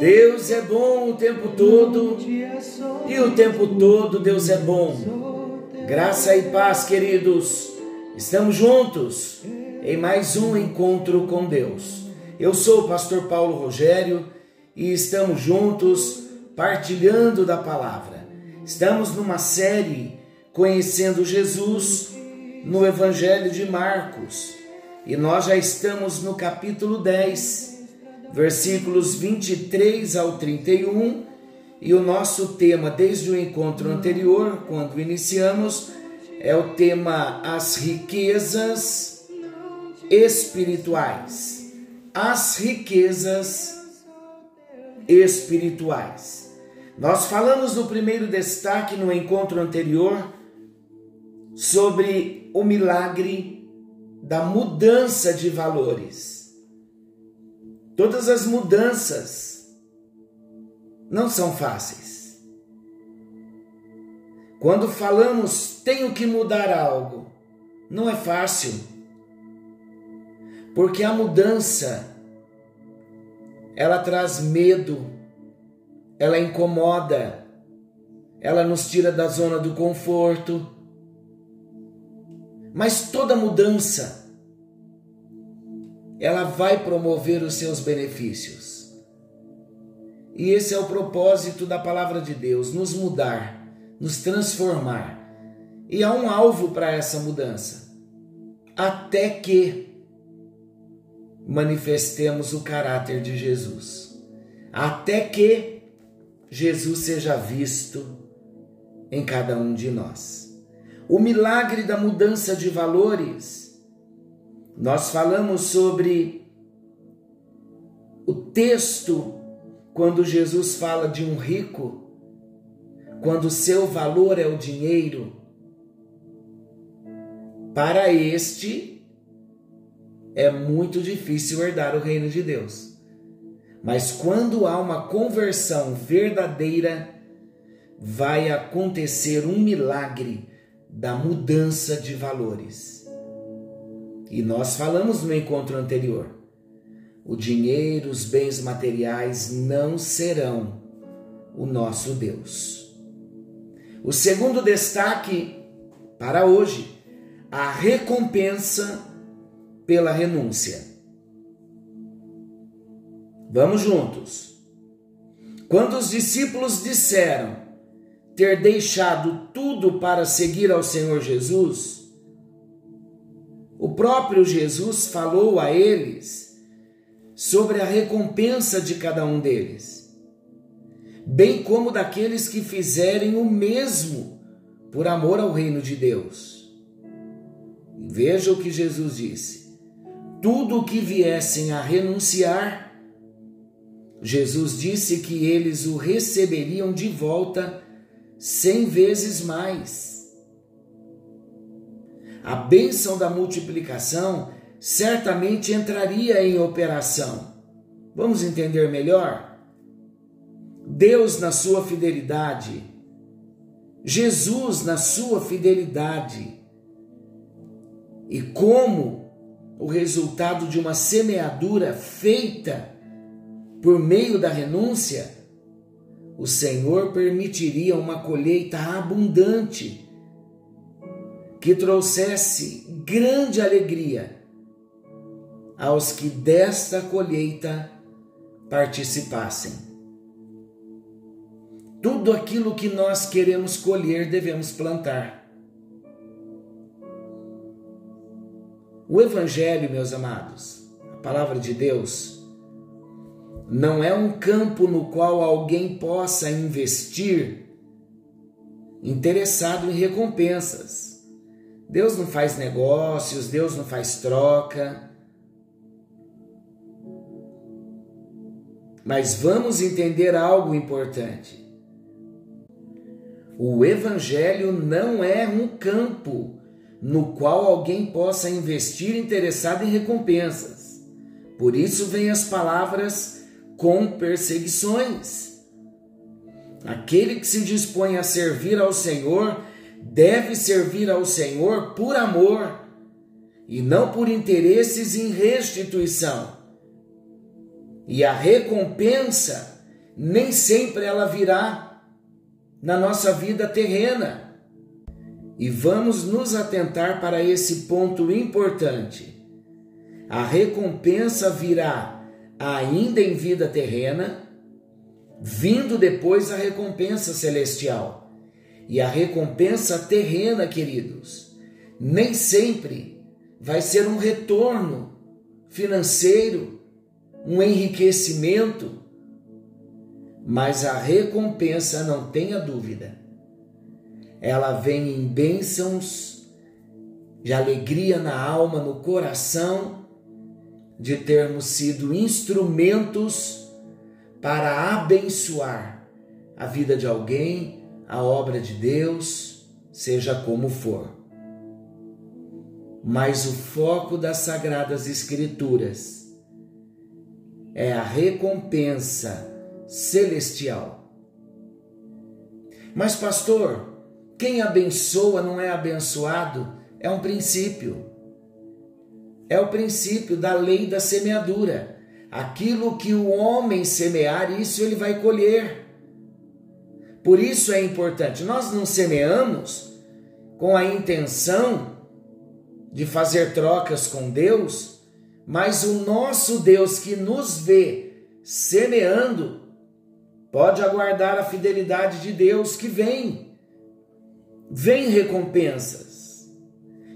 Deus é bom o tempo todo e o tempo todo Deus é bom. Graça e paz, queridos. Estamos juntos em mais um encontro com Deus. Eu sou o pastor Paulo Rogério e estamos juntos partilhando da palavra. Estamos numa série conhecendo Jesus no Evangelho de Marcos e nós já estamos no capítulo 10 versículos 23 ao 31, e o nosso tema desde o encontro anterior, quando iniciamos, é o tema As riquezas espirituais. As riquezas espirituais. Nós falamos no primeiro destaque no encontro anterior sobre o milagre da mudança de valores. Todas as mudanças não são fáceis. Quando falamos tenho que mudar algo, não é fácil. Porque a mudança ela traz medo, ela incomoda, ela nos tira da zona do conforto. Mas toda mudança ela vai promover os seus benefícios. E esse é o propósito da palavra de Deus: nos mudar, nos transformar. E há um alvo para essa mudança, até que manifestemos o caráter de Jesus, até que Jesus seja visto em cada um de nós. O milagre da mudança de valores nós falamos sobre o texto quando Jesus fala de um rico, quando seu valor é o dinheiro. Para este é muito difícil herdar o reino de Deus. Mas quando há uma conversão verdadeira, vai acontecer um milagre da mudança de valores. E nós falamos no encontro anterior: o dinheiro, os bens materiais não serão o nosso Deus. O segundo destaque para hoje, a recompensa pela renúncia. Vamos juntos. Quando os discípulos disseram ter deixado tudo para seguir ao Senhor Jesus, o próprio Jesus falou a eles sobre a recompensa de cada um deles, bem como daqueles que fizerem o mesmo por amor ao reino de Deus. Veja o que Jesus disse: tudo o que viessem a renunciar, Jesus disse que eles o receberiam de volta cem vezes mais a bênção da multiplicação certamente entraria em operação. Vamos entender melhor? Deus, na sua fidelidade, Jesus, na sua fidelidade, e como o resultado de uma semeadura feita por meio da renúncia, o Senhor permitiria uma colheita abundante que trouxesse grande alegria aos que desta colheita participassem. Tudo aquilo que nós queremos colher devemos plantar. O Evangelho, meus amados, a palavra de Deus, não é um campo no qual alguém possa investir interessado em recompensas. Deus não faz negócios, Deus não faz troca. Mas vamos entender algo importante. O Evangelho não é um campo no qual alguém possa investir interessado em recompensas. Por isso vem as palavras com perseguições. Aquele que se dispõe a servir ao Senhor deve servir ao Senhor por amor e não por interesses em restituição. E a recompensa nem sempre ela virá na nossa vida terrena. E vamos nos atentar para esse ponto importante. A recompensa virá ainda em vida terrena, vindo depois a recompensa celestial. E a recompensa terrena, queridos, nem sempre vai ser um retorno financeiro, um enriquecimento, mas a recompensa, não tenha dúvida, ela vem em bênçãos de alegria na alma, no coração, de termos sido instrumentos para abençoar a vida de alguém, a obra de Deus, seja como for. Mas o foco das Sagradas Escrituras é a recompensa celestial. Mas, pastor, quem abençoa não é abençoado, é um princípio. É o princípio da lei da semeadura. Aquilo que o homem semear, isso ele vai colher. Por isso é importante. Nós não semeamos com a intenção de fazer trocas com Deus, mas o nosso Deus que nos vê semeando Pode aguardar a fidelidade de Deus que vem. Vem recompensas.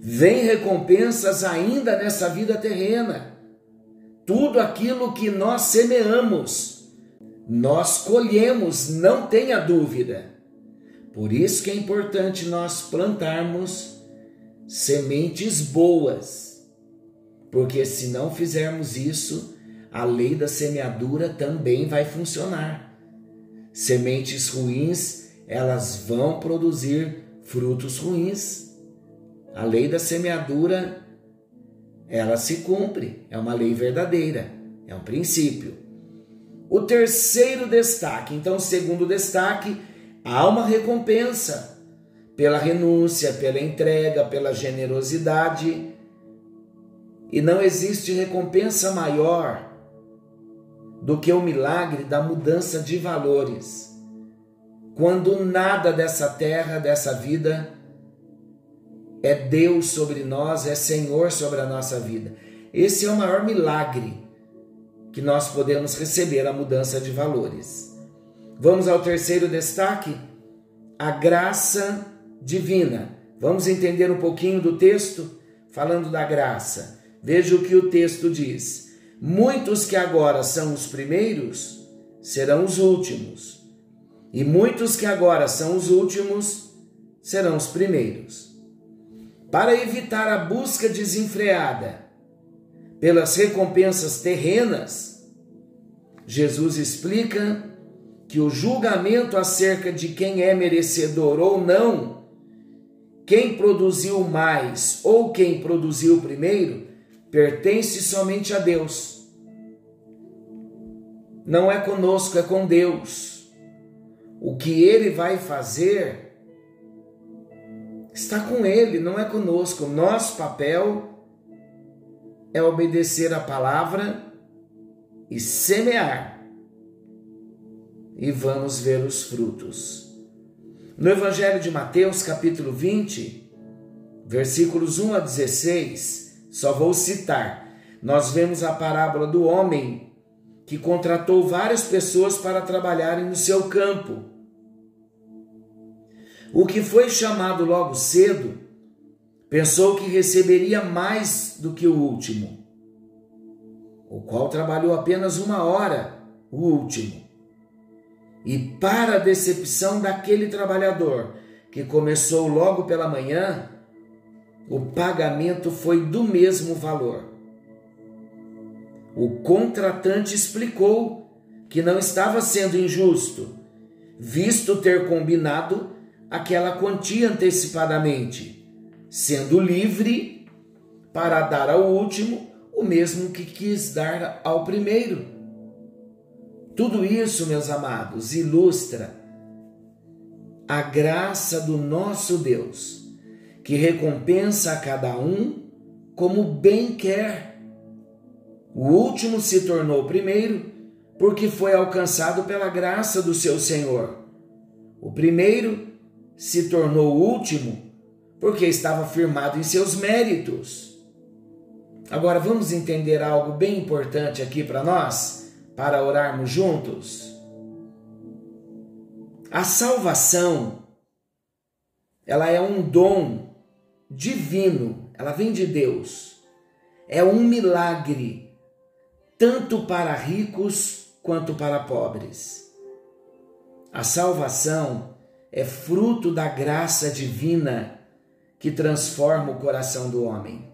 Vem recompensas ainda nessa vida terrena. Tudo aquilo que nós semeamos, nós colhemos, não tenha dúvida. Por isso que é importante nós plantarmos sementes boas. Porque se não fizermos isso, a lei da semeadura também vai funcionar. Sementes ruins, elas vão produzir frutos ruins. A lei da semeadura, ela se cumpre, é uma lei verdadeira, é um princípio. O terceiro destaque, então, segundo destaque, há uma recompensa pela renúncia, pela entrega, pela generosidade. E não existe recompensa maior do que o milagre da mudança de valores. Quando nada dessa terra, dessa vida, é Deus sobre nós, é Senhor sobre a nossa vida. Esse é o maior milagre que nós podemos receber a mudança de valores. Vamos ao terceiro destaque: a graça divina. Vamos entender um pouquinho do texto falando da graça. Veja o que o texto diz. Muitos que agora são os primeiros serão os últimos, e muitos que agora são os últimos serão os primeiros. Para evitar a busca desenfreada pelas recompensas terrenas, Jesus explica que o julgamento acerca de quem é merecedor ou não, quem produziu mais ou quem produziu primeiro, pertence somente a Deus. Não é conosco, é com Deus. O que ele vai fazer está com ele, não é conosco. Nosso papel é obedecer a palavra e semear. E vamos ver os frutos. No Evangelho de Mateus, capítulo 20, versículos 1 a 16, só vou citar. Nós vemos a parábola do homem que contratou várias pessoas para trabalharem no seu campo. O que foi chamado logo cedo pensou que receberia mais do que o último, o qual trabalhou apenas uma hora, o último. E para a decepção daquele trabalhador que começou logo pela manhã, o pagamento foi do mesmo valor. O contratante explicou que não estava sendo injusto, visto ter combinado aquela quantia antecipadamente, sendo livre para dar ao último o mesmo que quis dar ao primeiro. Tudo isso, meus amados, ilustra a graça do nosso Deus, que recompensa a cada um como bem quer. O último se tornou primeiro porque foi alcançado pela graça do seu Senhor. O primeiro se tornou último porque estava firmado em seus méritos. Agora vamos entender algo bem importante aqui para nós, para orarmos juntos. A salvação, ela é um dom divino, ela vem de Deus. É um milagre, tanto para ricos quanto para pobres. A salvação é fruto da graça divina que transforma o coração do homem.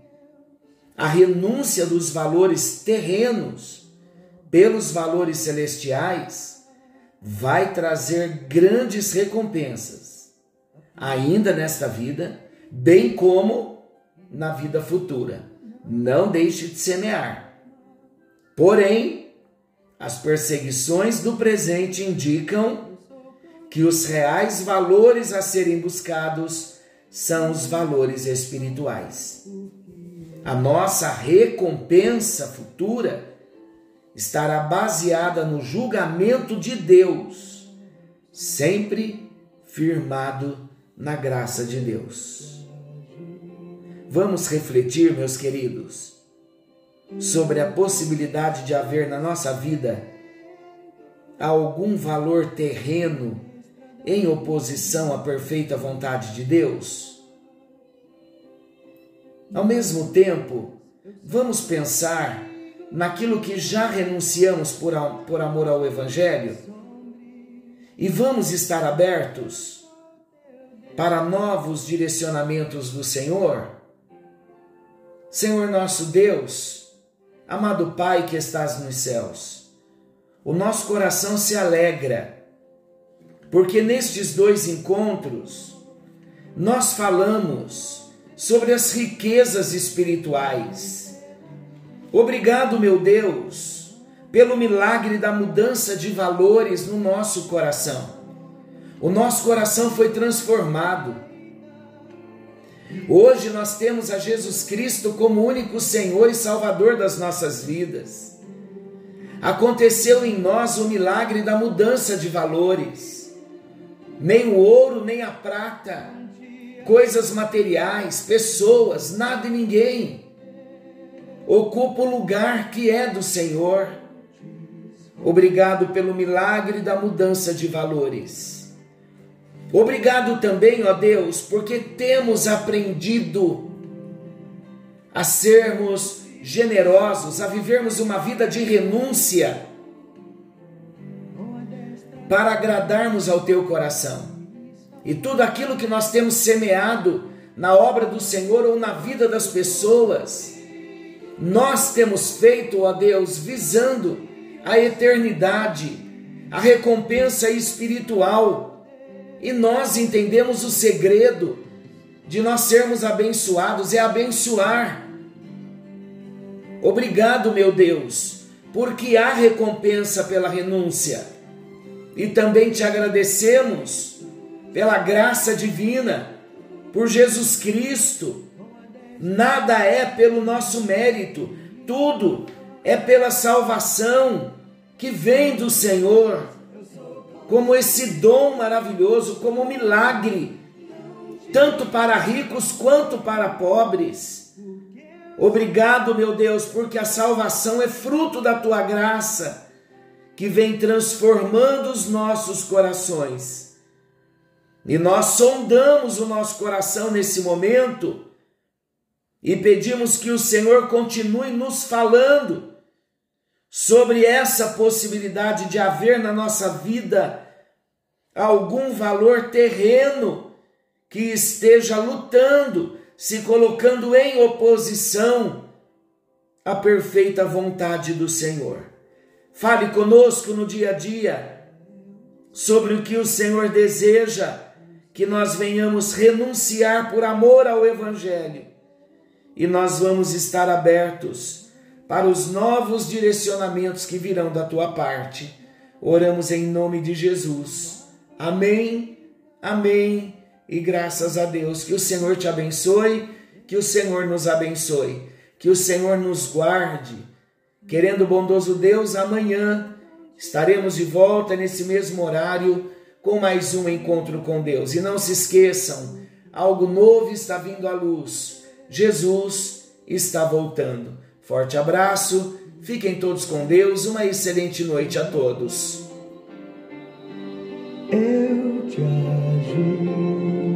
A renúncia dos valores terrenos pelos valores celestiais vai trazer grandes recompensas, ainda nesta vida, bem como na vida futura. Não deixe de semear. Porém, as perseguições do presente indicam que os reais valores a serem buscados são os valores espirituais. A nossa recompensa futura estará baseada no julgamento de Deus, sempre firmado na graça de Deus. Vamos refletir, meus queridos, sobre a possibilidade de haver na nossa vida algum valor terreno em oposição à perfeita vontade de Deus? Ao mesmo tempo, vamos pensar naquilo que já renunciamos por, por amor ao Evangelho e vamos estar abertos para novos direcionamentos do Senhor? Senhor nosso Deus, amado Pai que estás nos céus, o nosso coração se alegra porque nestes dois encontros nós falamos sobre as riquezas espirituais. Obrigado, meu Deus, pelo milagre da mudança de valores no nosso coração. O nosso coração foi transformado. Hoje nós temos a Jesus Cristo como único Senhor e Salvador das nossas vidas. Aconteceu em nós o milagre da mudança de valores nem o ouro, nem a prata, coisas materiais, pessoas, nada e ninguém ocupa o lugar que é do Senhor. Obrigado pelo milagre da mudança de valores. Obrigado também, ó Deus, porque temos aprendido a sermos generosos, a vivermos uma vida de renúncia para agradarmos ao teu coração. E tudo aquilo que nós temos semeado na obra do Senhor ou na vida das pessoas, nós temos feito, ó Deus, visando a eternidade, a recompensa espiritual. E nós entendemos o segredo de nós sermos abençoados é abençoar. Obrigado, meu Deus, porque há recompensa pela renúncia e também te agradecemos pela graça divina, por Jesus Cristo. Nada é pelo nosso mérito, tudo é pela salvação que vem do Senhor, como esse dom maravilhoso, como um milagre, tanto para ricos quanto para pobres. Obrigado, meu Deus, porque a salvação é fruto da tua graça que vem transformando os nossos corações. E nós sondamos o nosso coração nesse momento e pedimos que o Senhor continue nos falando sobre essa possibilidade de haver na nossa vida algum valor terreno que esteja lutando, se colocando em oposição à perfeita vontade do Senhor. Fale conosco no dia a dia sobre o que o Senhor deseja que nós venhamos renunciar por amor ao Evangelho e nós vamos estar abertos para os novos direcionamentos que virão da tua parte. Oramos em nome de Jesus. Amém, amém e graças a Deus. Que o Senhor te abençoe, que o Senhor nos abençoe, que o Senhor nos guarde. Querendo bondoso Deus, amanhã estaremos de volta nesse mesmo horário com mais um encontro com Deus. E não se esqueçam, algo novo está vindo à luz. Jesus está voltando. Forte abraço, fiquem todos com Deus, uma excelente noite a todos. Eu te ajudo,